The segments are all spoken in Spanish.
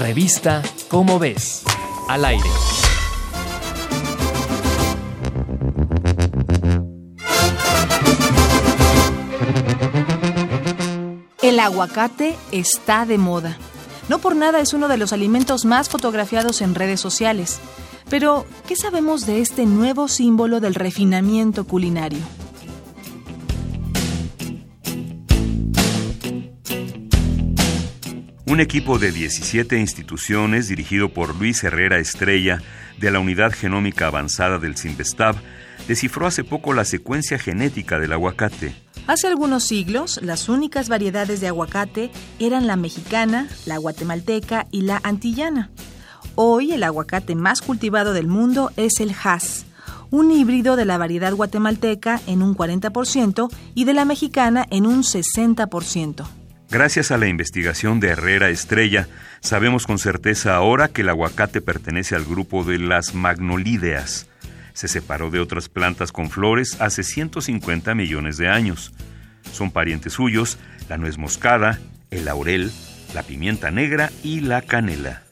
Revista Cómo ves. Al aire. El aguacate está de moda. No por nada es uno de los alimentos más fotografiados en redes sociales. Pero, ¿qué sabemos de este nuevo símbolo del refinamiento culinario? Un equipo de 17 instituciones dirigido por Luis Herrera Estrella de la Unidad Genómica Avanzada del CIMBESTAB descifró hace poco la secuencia genética del aguacate. Hace algunos siglos, las únicas variedades de aguacate eran la mexicana, la guatemalteca y la antillana. Hoy el aguacate más cultivado del mundo es el Hass, un híbrido de la variedad guatemalteca en un 40% y de la mexicana en un 60%. Gracias a la investigación de Herrera Estrella, sabemos con certeza ahora que el aguacate pertenece al grupo de las magnolídeas. Se separó de otras plantas con flores hace 150 millones de años. Son parientes suyos la nuez moscada, el laurel, la pimienta negra y la canela.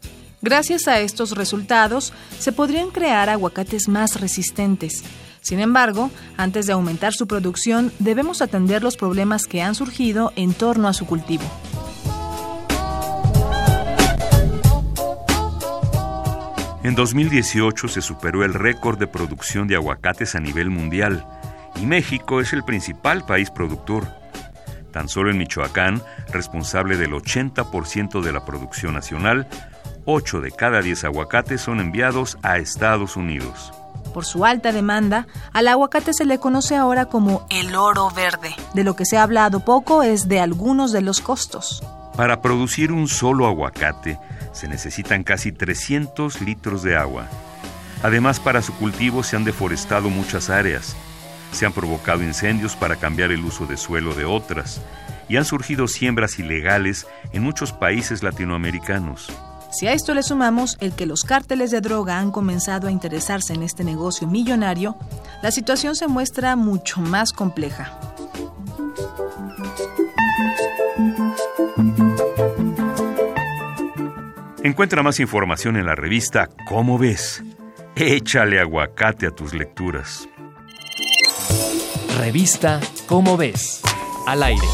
Gracias a estos resultados, se podrían crear aguacates más resistentes, sin embargo, antes de aumentar su producción, debemos atender los problemas que han surgido en torno a su cultivo. En 2018 se superó el récord de producción de aguacates a nivel mundial y México es el principal país productor. Tan solo en Michoacán, responsable del 80% de la producción nacional, 8 de cada 10 aguacates son enviados a Estados Unidos. Por su alta demanda, al aguacate se le conoce ahora como el oro verde. De lo que se ha hablado poco es de algunos de los costos. Para producir un solo aguacate se necesitan casi 300 litros de agua. Además, para su cultivo se han deforestado muchas áreas, se han provocado incendios para cambiar el uso de suelo de otras, y han surgido siembras ilegales en muchos países latinoamericanos. Si a esto le sumamos el que los cárteles de droga han comenzado a interesarse en este negocio millonario, la situación se muestra mucho más compleja. Encuentra más información en la revista Cómo ves. Échale aguacate a tus lecturas. Revista Cómo ves. Al aire.